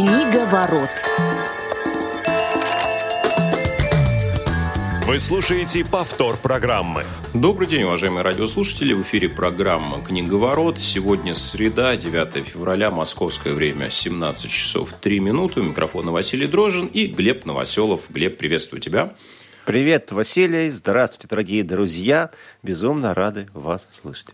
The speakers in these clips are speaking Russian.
Книга ворот. Вы слушаете повтор программы. Добрый день, уважаемые радиослушатели. В эфире программа «Книговорот». Сегодня среда, 9 февраля, московское время, 17 часов 3 минуты. У микрофона Василий Дрожин и Глеб Новоселов. Глеб, приветствую тебя. Привет, Василий. Здравствуйте, дорогие друзья. Безумно рады вас слышать.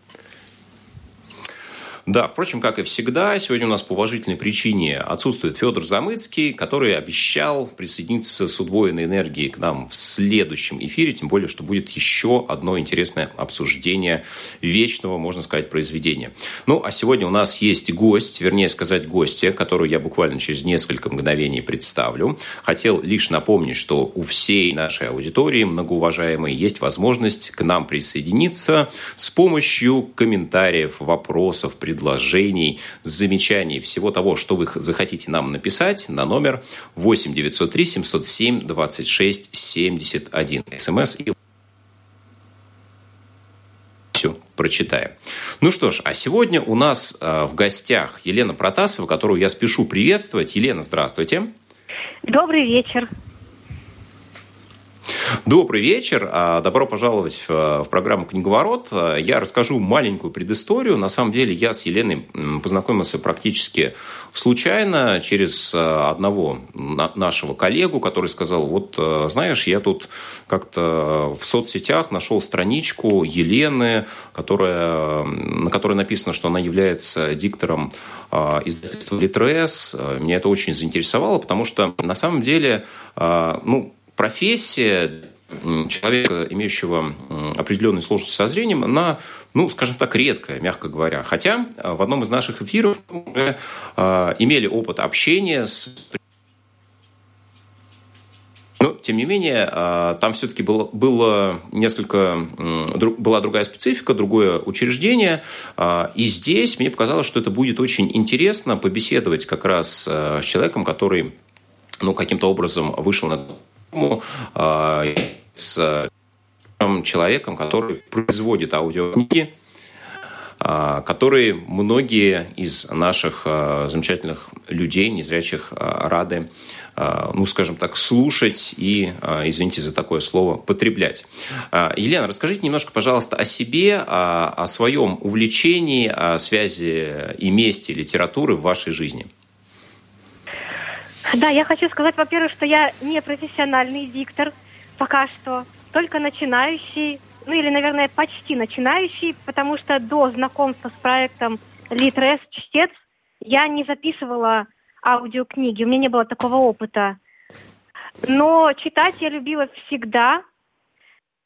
Да, впрочем, как и всегда, сегодня у нас по уважительной причине отсутствует Федор Замыцкий, который обещал присоединиться с удвоенной энергией к нам в следующем эфире, тем более, что будет еще одно интересное обсуждение вечного, можно сказать, произведения. Ну, а сегодня у нас есть гость, вернее сказать, гостья, которую я буквально через несколько мгновений представлю. Хотел лишь напомнить, что у всей нашей аудитории, многоуважаемой, есть возможность к нам присоединиться с помощью комментариев, вопросов, предложений предложений, замечаний, всего того, что вы захотите нам написать на номер 8 903 707 26 71. СМС и все прочитаем. Ну что ж, а сегодня у нас э, в гостях Елена Протасова, которую я спешу приветствовать. Елена, здравствуйте. Добрый вечер. Добрый вечер. А, добро пожаловать в программу «Книговорот». Я расскажу маленькую предысторию. На самом деле я с Еленой познакомился практически случайно через а, одного нашего коллегу, который сказал, вот а, знаешь, я тут как-то в соцсетях нашел страничку Елены, которая, на которой написано, что она является диктором издательства «Литрес». Меня это очень заинтересовало, потому что на самом деле ну, профессия человека, имеющего определенные сложности со зрением, она, ну, скажем так, редкая, мягко говоря. Хотя э, в одном из наших эфиров мы уже э, имели опыт общения с но, тем не менее, э, там все-таки было, было несколько, была другая специфика, другое учреждение. И здесь мне показалось, что это будет очень интересно побеседовать как раз с человеком, который ну, каким-то образом вышел на а, с человеком, который производит аудиокниги, а, которые многие из наших а, замечательных людей, незрячих, рады, ну, скажем так, слушать и, извините за такое слово, потреблять. Елена, расскажите немножко, пожалуйста, о себе, о своем увлечении, о связи и месте литературы в вашей жизни. Да, я хочу сказать, во-первых, что я не профессиональный диктор пока что, только начинающий, ну или, наверное, почти начинающий, потому что до знакомства с проектом Литрес Чтец я не записывала аудиокниги, у меня не было такого опыта. Но читать я любила всегда.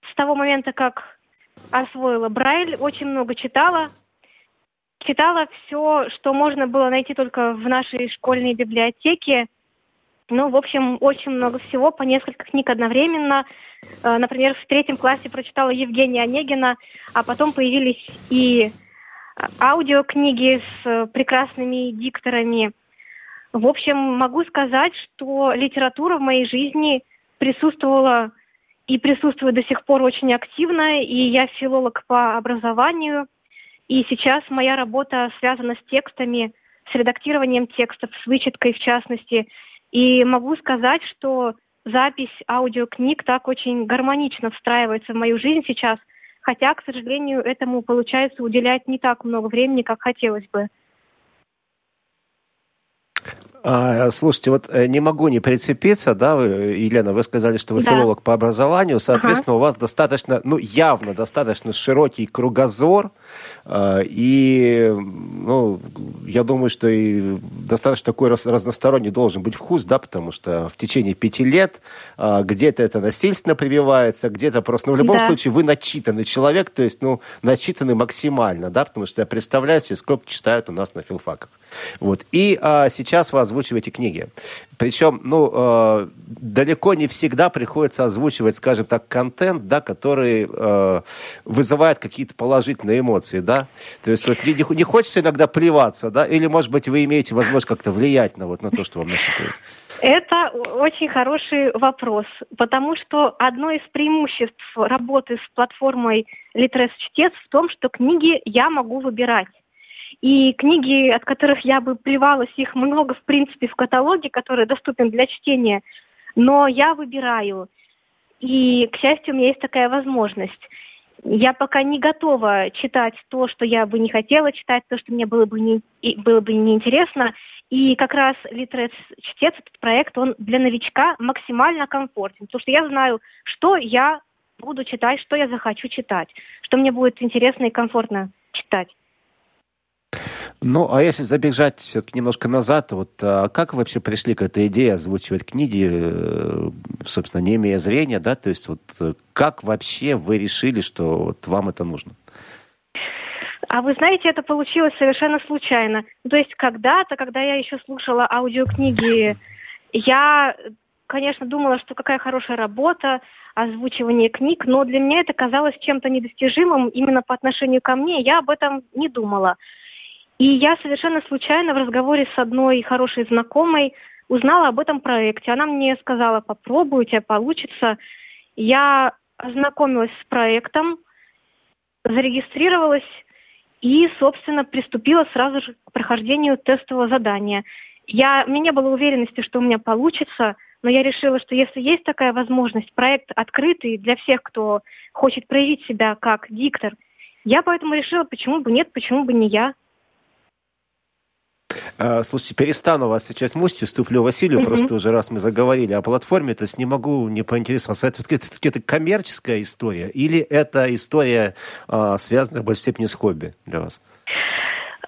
С того момента, как освоила Брайль, очень много читала. Читала все, что можно было найти только в нашей школьной библиотеке – ну, в общем, очень много всего, по несколько книг одновременно. Э, например, в третьем классе прочитала Евгения Онегина, а потом появились и э, аудиокниги с э, прекрасными дикторами. В общем, могу сказать, что литература в моей жизни присутствовала и присутствует до сих пор очень активно, и я филолог по образованию, и сейчас моя работа связана с текстами, с редактированием текстов, с вычеткой в частности – и могу сказать, что запись аудиокниг так очень гармонично встраивается в мою жизнь сейчас, хотя, к сожалению, этому получается уделять не так много времени, как хотелось бы. А, слушайте, вот э, не могу не прицепиться, да, вы, Елена, вы сказали, что вы да. филолог по образованию, соответственно, ага. у вас достаточно, ну, явно достаточно широкий кругозор, и, ну, я думаю, что и достаточно такой разносторонний должен быть вкус, да, потому что в течение пяти лет а, где-то это насильственно прививается, где-то просто, ну, в любом да. случае, вы начитанный человек, то есть, ну, начитанный максимально, да, потому что я представляю себе, сколько читают у нас на филфаках. Вот. И а, сейчас вы озвучиваете книги. Причем, ну, э, далеко не всегда приходится озвучивать, скажем так, контент, да, который э, вызывает какие-то положительные эмоции, да. То есть вот не, не хочется иногда плеваться, да, или, может быть, вы имеете возможность как-то влиять на, вот, на то, что вам насчитывают? Это очень хороший вопрос, потому что одно из преимуществ работы с платформой Литрес Чтец в том, что книги я могу выбирать. И книги, от которых я бы плевалась, их много, в принципе, в каталоге, который доступен для чтения. Но я выбираю. И, к счастью, у меня есть такая возможность. Я пока не готова читать то, что я бы не хотела читать, то, что мне было бы, не, было бы неинтересно. И как раз Литрес чтец, этот проект, он для новичка максимально комфортен. Потому что я знаю, что я буду читать, что я захочу читать, что мне будет интересно и комфортно читать. Ну, а если забежать все-таки немножко назад, вот а как вы вообще пришли к этой идее озвучивать книги, э, собственно, не имея зрения, да, то есть вот э, как вообще вы решили, что вот вам это нужно? А вы знаете, это получилось совершенно случайно. То есть когда-то, когда я еще слушала аудиокниги, я, конечно, думала, что какая хорошая работа, озвучивание книг, но для меня это казалось чем-то недостижимым именно по отношению ко мне. Я об этом не думала. И я совершенно случайно в разговоре с одной хорошей знакомой узнала об этом проекте. Она мне сказала, попробуй, у тебя получится. Я ознакомилась с проектом, зарегистрировалась и, собственно, приступила сразу же к прохождению тестового задания. Я, у меня не было уверенности, что у меня получится, но я решила, что если есть такая возможность, проект открытый для всех, кто хочет проявить себя как диктор, я поэтому решила, почему бы нет, почему бы не я. А, слушайте, перестану вас сейчас мустью, вступлю Василию, mm-hmm. просто уже раз мы заговорили о платформе, то есть не могу не поинтересоваться, это, это, это коммерческая история или это история, а, связанная в большей степени с хобби для вас?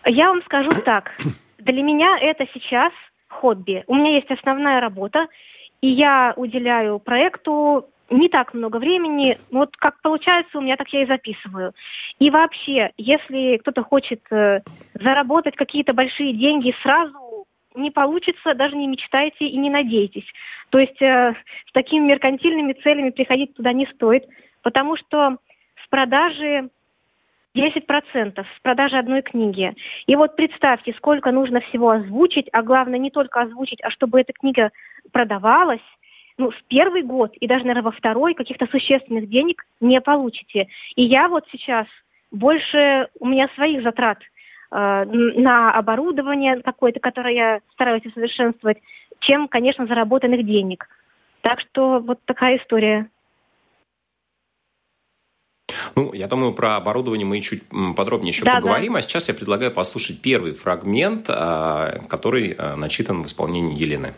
Я вам скажу так. Для меня это сейчас хобби. У меня есть основная работа, и я уделяю проекту не так много времени. Вот как получается, у меня так я и записываю. И вообще, если кто-то хочет э, заработать какие-то большие деньги сразу, не получится, даже не мечтайте и не надейтесь. То есть э, с такими меркантильными целями приходить туда не стоит, потому что с продажи 10% с продажи одной книги. И вот представьте, сколько нужно всего озвучить, а главное не только озвучить, а чтобы эта книга продавалась, ну, в первый год и даже, наверное, во второй каких-то существенных денег не получите. И я вот сейчас больше, у меня своих затрат э, на оборудование какое-то, которое я стараюсь усовершенствовать, чем, конечно, заработанных денег. Так что вот такая история. Ну, я думаю, про оборудование мы чуть подробнее еще да, поговорим. Да. А сейчас я предлагаю послушать первый фрагмент, а, который а, начитан в исполнении Елены.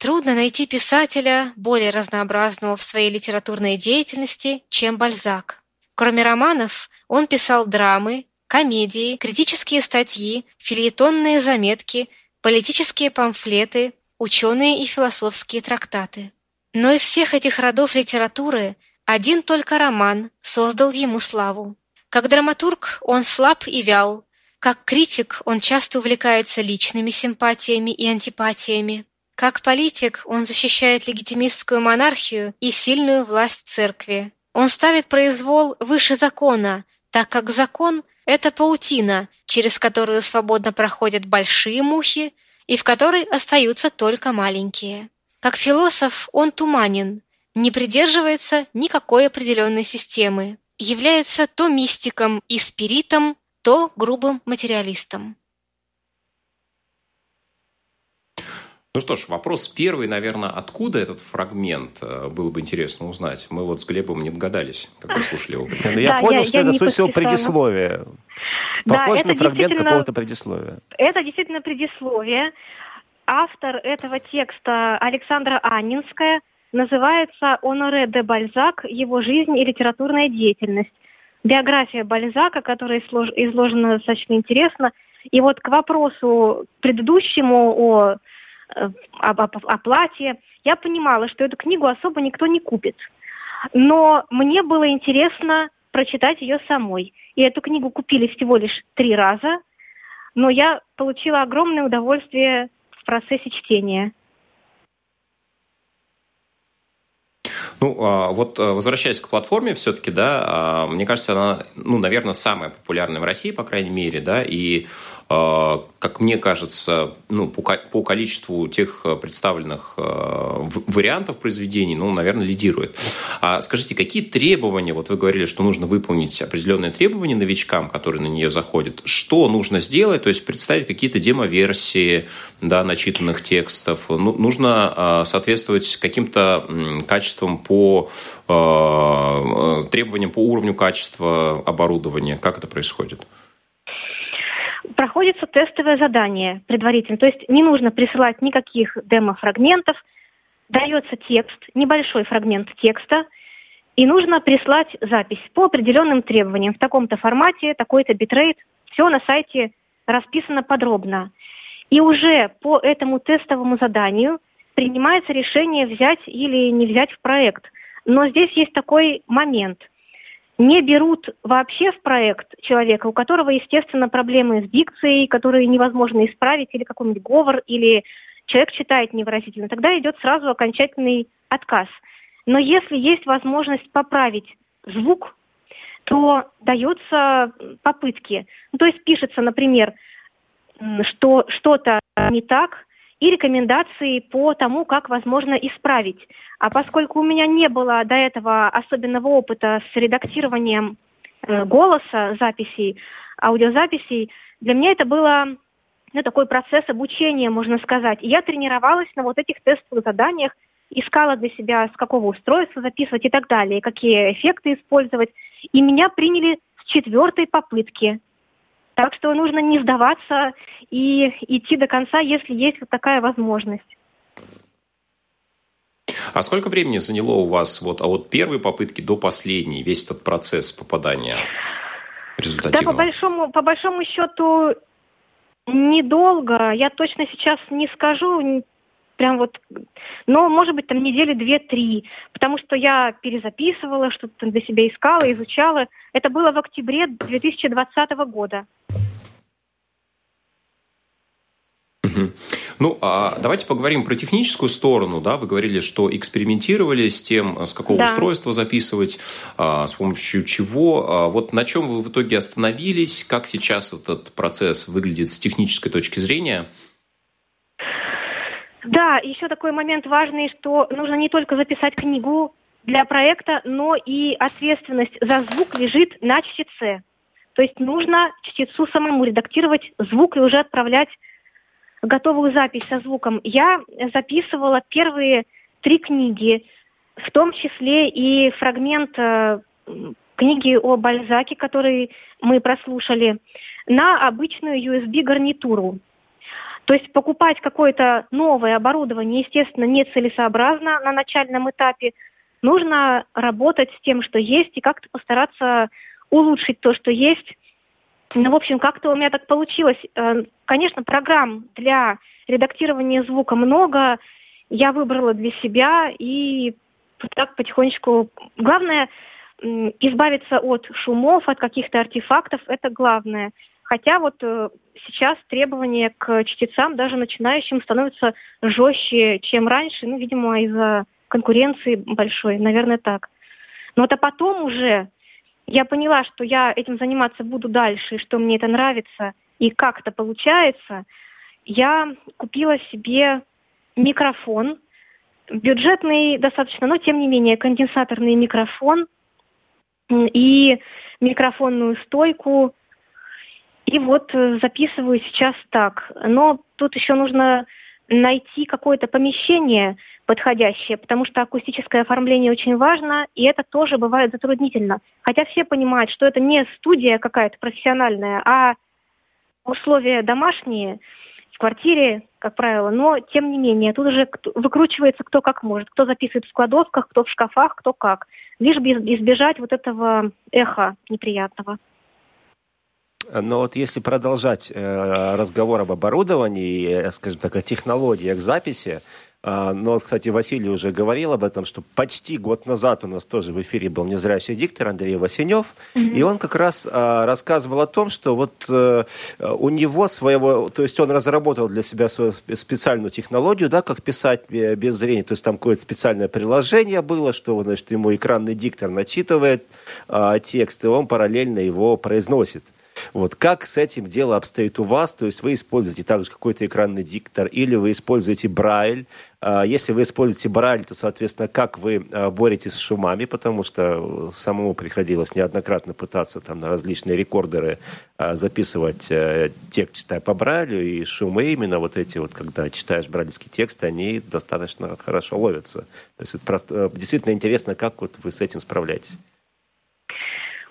Трудно найти писателя более разнообразного в своей литературной деятельности, чем Бальзак. Кроме романов, он писал драмы, комедии, критические статьи, фильетонные заметки, политические памфлеты, ученые и философские трактаты. Но из всех этих родов литературы один только роман создал ему славу. Как драматург он слаб и вял, как критик он часто увлекается личными симпатиями и антипатиями. Как политик он защищает легитимистскую монархию и сильную власть церкви. Он ставит произвол выше закона, так как закон – это паутина, через которую свободно проходят большие мухи и в которой остаются только маленькие. Как философ он туманен, не придерживается никакой определенной системы, является то мистиком и спиритом, то грубым материалистом. Ну что ж, вопрос первый, наверное, откуда этот фрагмент, э, было бы интересно узнать. Мы вот с Глебом не догадались, когда слушали его. Да, я понял, я, что я это, скорее всего, предисловие. Похож да, на фрагмент какого-то предисловия. Это действительно предисловие. Автор этого текста Александра Аннинская называется «Оноре де Бальзак. Его жизнь и литературная деятельность». Биография Бальзака, которая изложена достаточно интересно. И вот к вопросу предыдущему о об, об оплате. Я понимала, что эту книгу особо никто не купит. Но мне было интересно прочитать ее самой. И эту книгу купили всего лишь три раза, но я получила огромное удовольствие в процессе чтения. Ну, а, вот а, возвращаясь к платформе все-таки, да, а, мне кажется, она, ну, наверное, самая популярная в России, по крайней мере, да, и как мне кажется, ну, по, по количеству тех э, представленных э, вариантов произведений, ну, наверное, лидирует. А скажите, какие требования, вот вы говорили, что нужно выполнить определенные требования новичкам, которые на нее заходят, что нужно сделать, то есть представить какие-то демо-версии, да, начитанных текстов, ну, нужно а, соответствовать каким-то качествам по э, требованиям по уровню качества оборудования, как это происходит? Проходится тестовое задание предварительно. То есть не нужно присылать никаких демо-фрагментов. Дается текст, небольшой фрагмент текста, и нужно прислать запись по определенным требованиям в таком-то формате, такой-то битрейт. Все на сайте расписано подробно. И уже по этому тестовому заданию принимается решение взять или не взять в проект. Но здесь есть такой момент не берут вообще в проект человека, у которого, естественно, проблемы с дикцией, которые невозможно исправить, или какой-нибудь говор, или человек читает невыразительно, тогда идет сразу окончательный отказ. Но если есть возможность поправить звук, то даются попытки. Ну, то есть пишется, например, что что-то не так, и рекомендации по тому, как возможно исправить. А поскольку у меня не было до этого особенного опыта с редактированием э, голоса, записей, аудиозаписей, для меня это было ну, такой процесс обучения, можно сказать. И я тренировалась на вот этих тестовых заданиях, искала для себя, с какого устройства записывать и так далее, какие эффекты использовать. И меня приняли с четвертой попытки. Так что нужно не сдаваться и идти до конца, если есть вот такая возможность. А сколько времени заняло у вас вот, а вот первой попытки до последней, весь этот процесс попадания результативного? Да, по большому, по большому счету недолго. Я точно сейчас не скажу, прям вот, но, может быть, там недели две-три, потому что я перезаписывала, что-то для себя искала, изучала. Это было в октябре 2020 года. Ну, а давайте поговорим про техническую сторону. Да? Вы говорили, что экспериментировали с тем, с какого да. устройства записывать, а, с помощью чего. А, вот на чем вы в итоге остановились? Как сейчас этот процесс выглядит с технической точки зрения? Да, еще такой момент важный, что нужно не только записать книгу для проекта, но и ответственность за звук лежит на чтеце. То есть нужно чтецу самому редактировать звук и уже отправлять готовую запись со звуком. Я записывала первые три книги, в том числе и фрагмент э, книги о Бальзаке, который мы прослушали, на обычную USB-гарнитуру. То есть покупать какое-то новое оборудование, естественно, нецелесообразно на начальном этапе. Нужно работать с тем, что есть, и как-то постараться улучшить то, что есть. Ну, в общем, как-то у меня так получилось. Э, конечно, программ для редактирования звука много. Я выбрала для себя и так потихонечку... Главное избавиться от шумов, от каких-то артефактов, это главное. Хотя вот э, сейчас требования к чтецам, даже начинающим, становятся жестче, чем раньше, ну, видимо, из-за конкуренции большой, наверное, так. Но вот а потом уже я поняла, что я этим заниматься буду дальше, что мне это нравится, и как это получается, я купила себе микрофон, бюджетный достаточно, но тем не менее конденсаторный микрофон и микрофонную стойку и вот э, записываю сейчас так. Но тут еще нужно найти какое-то помещение подходящее, потому что акустическое оформление очень важно, и это тоже бывает затруднительно. Хотя все понимают, что это не студия какая-то профессиональная, а условия домашние, в квартире, как правило, но тем не менее, тут уже выкручивается кто как может, кто записывает в кладовках, кто в шкафах, кто как, лишь бы избежать вот этого эха неприятного. Но вот если продолжать э, разговор об оборудовании, э, скажем так, о технологиях записи, А, но, кстати, Василий уже говорил об этом, что почти год назад у нас тоже в эфире был незрячий диктор Андрей Васенев, mm-hmm. и он как раз а, рассказывал о том, что вот а, у него своего, то есть он разработал для себя свою специальную технологию, да, как писать без зрения, то есть там какое-то специальное приложение было, что, значит, ему экранный диктор начитывает а, текст, и он параллельно его произносит. Вот как с этим дело обстоит у вас? То есть вы используете также какой-то экранный диктор или вы используете Брайль? Если вы используете Брайль, то, соответственно, как вы а, боретесь с шумами? Потому что самому приходилось неоднократно пытаться там на различные рекордеры а, записывать э, текст, читая по Брайлю, и шумы именно вот эти вот, когда читаешь брайлевский текст, они достаточно хорошо ловятся. То есть это просто, э, действительно интересно, как вот вы с этим справляетесь.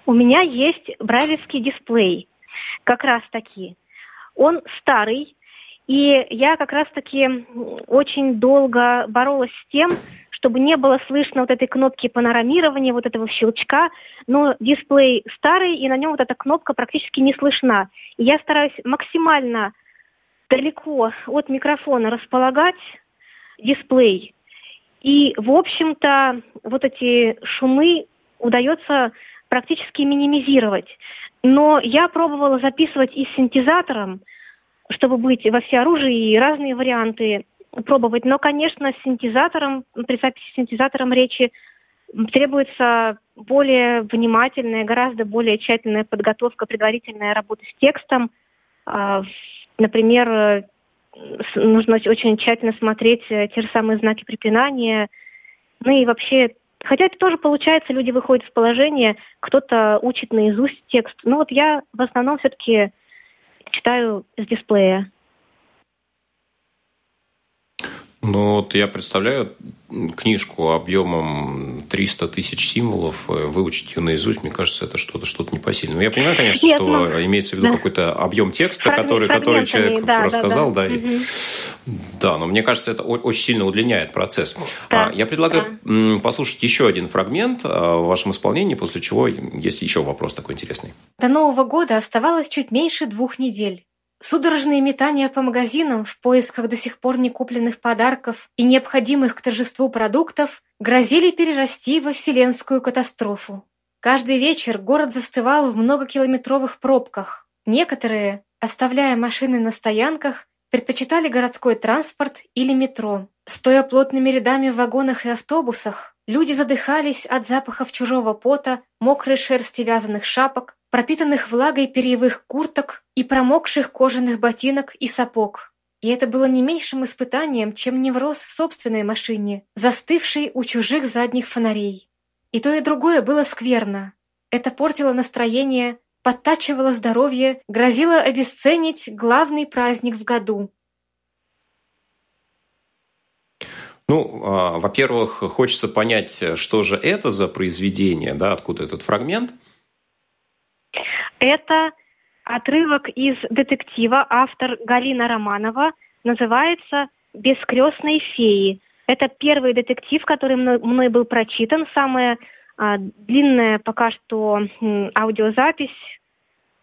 У меня есть брайлевский дисплей, как раз таки. Он старый, и я как раз таки очень долго боролась с тем, чтобы не было слышно вот этой кнопки панорамирования, вот этого щелчка, но дисплей старый, и на нем вот эта кнопка практически не слышна. И я стараюсь максимально далеко от микрофона располагать дисплей. И, в общем-то, вот эти шумы удается практически минимизировать. Но я пробовала записывать и с синтезатором, чтобы быть во всеоружии, и разные варианты пробовать. Но, конечно, с синтезатором, при записи с синтезатором речи требуется более внимательная, гораздо более тщательная подготовка, предварительная работа с текстом. А, например, нужно очень тщательно смотреть те же самые знаки препинания, ну и вообще Хотя это тоже получается, люди выходят из положения, кто-то учит наизусть текст. Но вот я в основном все-таки читаю с дисплея. Ну вот я представляю книжку объемом 300 тысяч символов, э, выучить ее наизусть, мне кажется, это что-то что-то непосильное. Я понимаю, конечно, Нет, что ну, имеется в виду да. какой-то объем текста, Фрагмент, который, который человек да, рассказал, да, да. да, угу. и, да, но мне кажется, это очень сильно удлиняет процесс. Да, а, я предлагаю да. послушать еще один фрагмент а, в вашем исполнении, после чего есть еще вопрос такой интересный. До Нового года оставалось чуть меньше двух недель. Судорожные метания по магазинам в поисках до сих пор не купленных подарков и необходимых к торжеству продуктов грозили перерасти во вселенскую катастрофу. Каждый вечер город застывал в многокилометровых пробках. Некоторые, оставляя машины на стоянках, предпочитали городской транспорт или метро. Стоя плотными рядами в вагонах и автобусах, люди задыхались от запахов чужого пота, мокрой шерсти вязаных шапок, пропитанных влагой перьевых курток и промокших кожаных ботинок и сапог. И это было не меньшим испытанием, чем невроз в собственной машине, застывшей у чужих задних фонарей. И то, и другое было скверно. Это портило настроение, подтачивало здоровье, грозило обесценить главный праздник в году. Ну, а, во-первых, хочется понять, что же это за произведение, да, откуда этот фрагмент – это отрывок из детектива, автор Галина Романова, называется «Бескрестные феи». Это первый детектив, который мной, был прочитан. Самая а, длинная пока что аудиозапись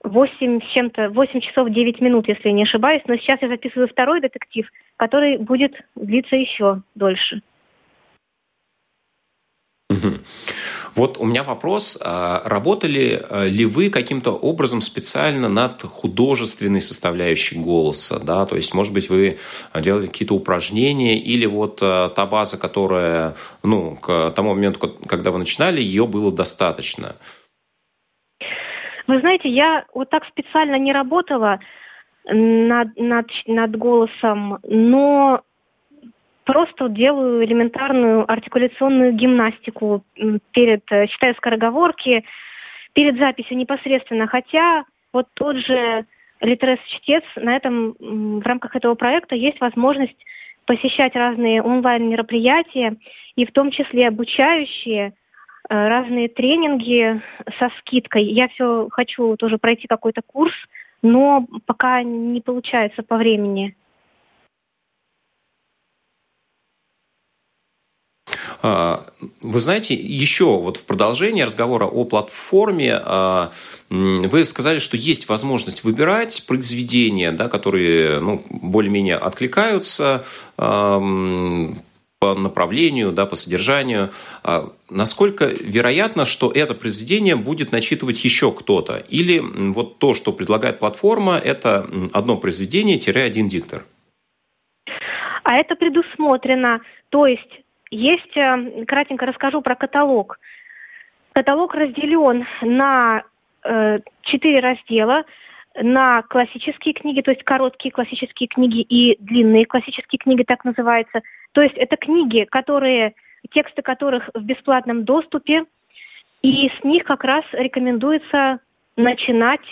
8 с чем-то, 8 часов 9 минут, если я не ошибаюсь. Но сейчас я записываю второй детектив, который будет длиться еще дольше. Вот у меня вопрос. А работали э, ли вы каким-то образом специально над художественной составляющей голоса? Да? То есть, может быть, вы делали какие-то упражнения или вот э, та база, которая ну, к тому моменту, когда вы начинали, ее было достаточно? Вы знаете, я вот так специально не работала над, над, над голосом, но просто делаю элементарную артикуляционную гимнастику перед, э, читаю скороговорки, перед записью непосредственно, хотя вот тот же Литрес-чтец, на этом, в рамках этого проекта есть возможность посещать разные онлайн-мероприятия, и в том числе обучающие, э, разные тренинги со скидкой. Я все хочу тоже пройти какой-то курс, но пока не получается по времени. Вы знаете, еще вот в продолжении разговора о платформе а, вы сказали, что есть возможность выбирать произведения, да, которые ну, более-менее откликаются по направлению, да, по содержанию. А насколько вероятно, что это произведение будет начитывать еще кто-то? Или вот то, что предлагает платформа, это одно произведение-один диктор? А это предусмотрено. То есть есть, э, кратенько расскажу про каталог. Каталог разделен на э, четыре раздела – на классические книги, то есть короткие классические книги и длинные классические книги, так называется. То есть это книги, которые, тексты которых в бесплатном доступе, и с них как раз рекомендуется начинать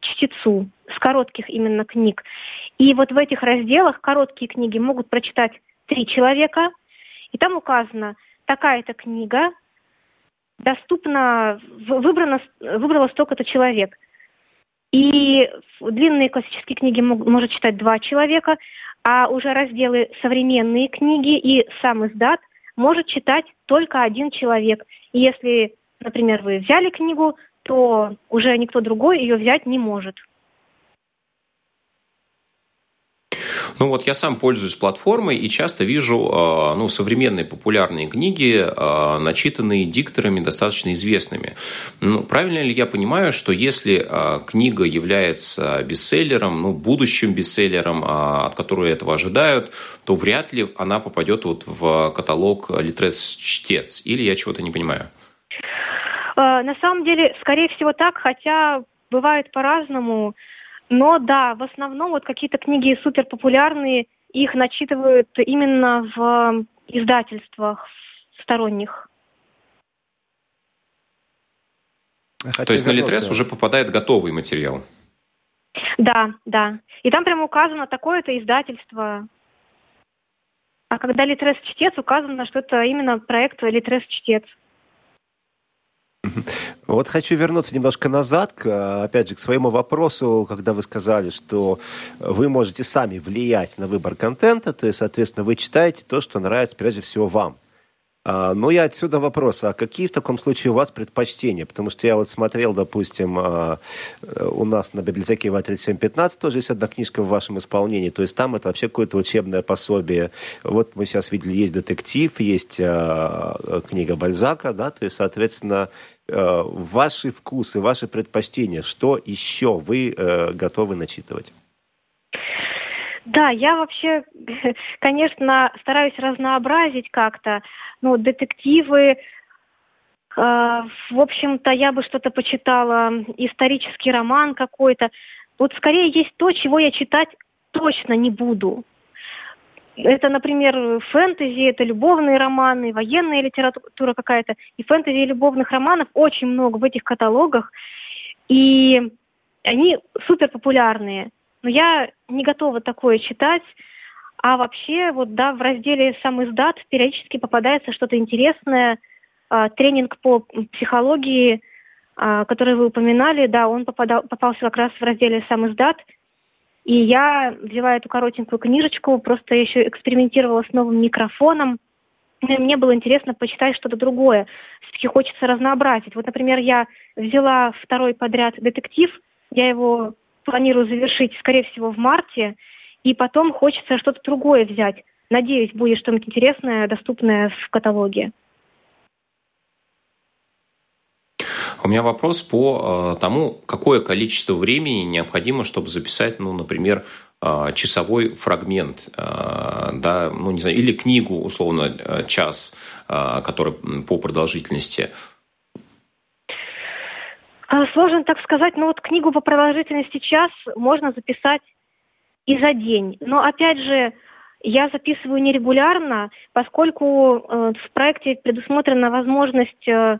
чтецу, с коротких именно книг. И вот в этих разделах короткие книги могут прочитать три человека, и там указано, такая-то книга доступна, выбрана, выбрала столько-то человек – и длинные классические книги может читать два человека, а уже разделы современные книги и сам издат может читать только один человек. И если, например, вы взяли книгу, то уже никто другой ее взять не может. Ну вот я сам пользуюсь платформой и часто вижу а, ну, современные популярные книги, а, начитанные дикторами достаточно известными. Ну, правильно ли я понимаю, что если а, книга является бестселлером, ну, будущим бестселлером, от которого этого ожидают, то вряд ли она попадет вот в каталог Литрес Чтец? Или я чего-то не понимаю? На самом деле, скорее всего так, хотя бывает по-разному. Но да, в основном вот какие-то книги супер популярные, их начитывают именно в издательствах сторонних. Хочу То есть на Литрес уже попадает готовый материал? Да, да. И там прямо указано такое-то издательство. А когда Литрес чтец, указано, что это именно проект Литрес чтец. Вот хочу вернуться немножко назад, к, опять же, к своему вопросу, когда вы сказали, что вы можете сами влиять на выбор контента, то есть, соответственно, вы читаете то, что нравится прежде всего вам. А, ну, я отсюда вопрос, а какие в таком случае у вас предпочтения? Потому что я вот смотрел, допустим, а, у нас на библиотеке В3715 тоже есть одна книжка в вашем исполнении, то есть там это вообще какое-то учебное пособие. Вот мы сейчас видели, есть детектив, есть а, книга Бальзака, да, то есть, соответственно, ваши вкусы, ваши предпочтения, что еще вы э, готовы начитывать? Да, я вообще, конечно, стараюсь разнообразить как-то. Ну, детективы, э, в общем-то, я бы что-то почитала, исторический роман какой-то. Вот скорее есть то, чего я читать точно не буду. Это, например, фэнтези, это любовные романы, военная литература какая-то. И фэнтези и любовных романов очень много в этих каталогах. И они супер популярные. Но я не готова такое читать. А вообще, вот да, в разделе «Сам издат» периодически попадается что-то интересное. А, тренинг по психологии, а, который вы упоминали, да, он попадал, попался как раз в разделе «Сам издат». И я взяла эту коротенькую книжечку, просто еще экспериментировала с новым микрофоном. И мне было интересно почитать что-то другое. Все-таки хочется разнообразить. Вот, например, я взяла второй подряд детектив, я его планирую завершить, скорее всего, в марте, и потом хочется что-то другое взять. Надеюсь, будет что-нибудь интересное, доступное в каталоге. У меня вопрос по э, тому, какое количество времени необходимо, чтобы записать, ну, например, э, часовой фрагмент, э, да, ну, не знаю, или книгу, условно, час, который по продолжительности. А, сложно так сказать, но вот книгу по продолжительности час можно записать и за день. Но опять же, я записываю нерегулярно, поскольку э, в проекте предусмотрена возможность э,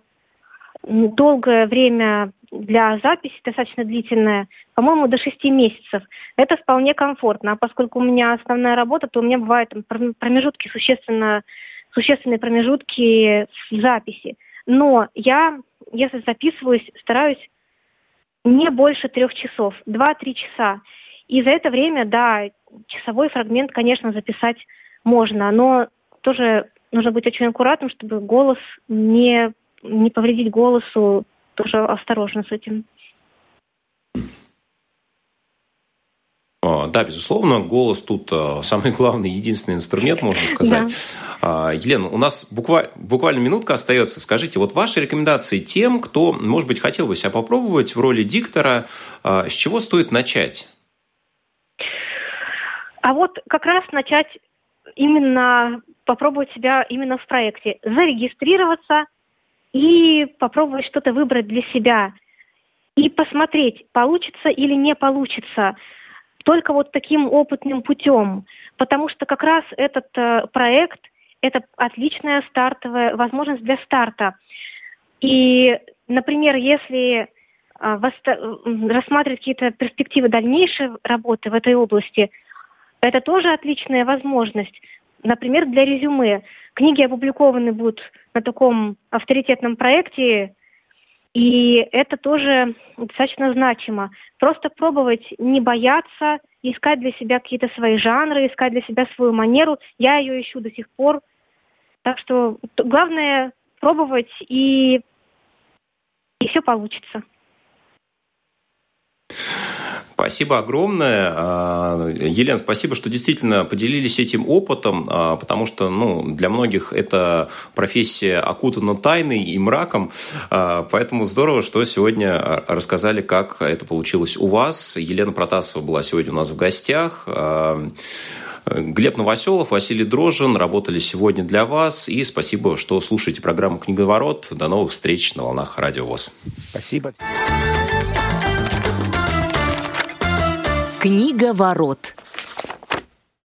долгое время для записи, достаточно длительное, по-моему, до 6 месяцев. Это вполне комфортно. А поскольку у меня основная работа, то у меня бывают там, промежутки, существенно, существенные промежутки в записи. Но я если записываюсь, стараюсь не больше трех часов, два-три часа. И за это время, да, часовой фрагмент, конечно, записать можно, но тоже нужно быть очень аккуратным, чтобы голос не, не повредить голосу, тоже осторожно с этим. А, да, безусловно, голос тут а, самый главный, единственный инструмент, можно сказать. А, Елена, у нас буквально, буквально минутка остается. Скажите, вот ваши рекомендации тем, кто, может быть, хотел бы себя попробовать в роли диктора, а, с чего стоит начать? А вот как раз начать именно попробовать себя именно в проекте, зарегистрироваться и попробовать что-то выбрать для себя и посмотреть, получится или не получится. Только вот таким опытным путем, потому что как раз этот э, проект – это отличная стартовая возможность для старта. И, например, если э, рассматривать какие-то перспективы дальнейшей работы в этой области, это тоже отличная возможность. Например, для резюме. Книги опубликованы будут на таком авторитетном проекте, и это тоже достаточно значимо. Просто пробовать не бояться, искать для себя какие-то свои жанры, искать для себя свою манеру. Я ее ищу до сих пор. Так что главное пробовать, и, и все получится. Спасибо огромное. А, Елена, спасибо, что действительно поделились этим опытом, а, потому что ну, для многих эта профессия окутана тайной и мраком. А, поэтому здорово, что сегодня рассказали, как это получилось у вас. Елена Протасова была сегодня у нас в гостях. Глеб Новоселов, Василий Дрожжин работали сегодня для вас. И спасибо, что слушаете программу «Книговорот». До новых встреч на волнах Радио ВОЗ. Спасибо. Книга ворот.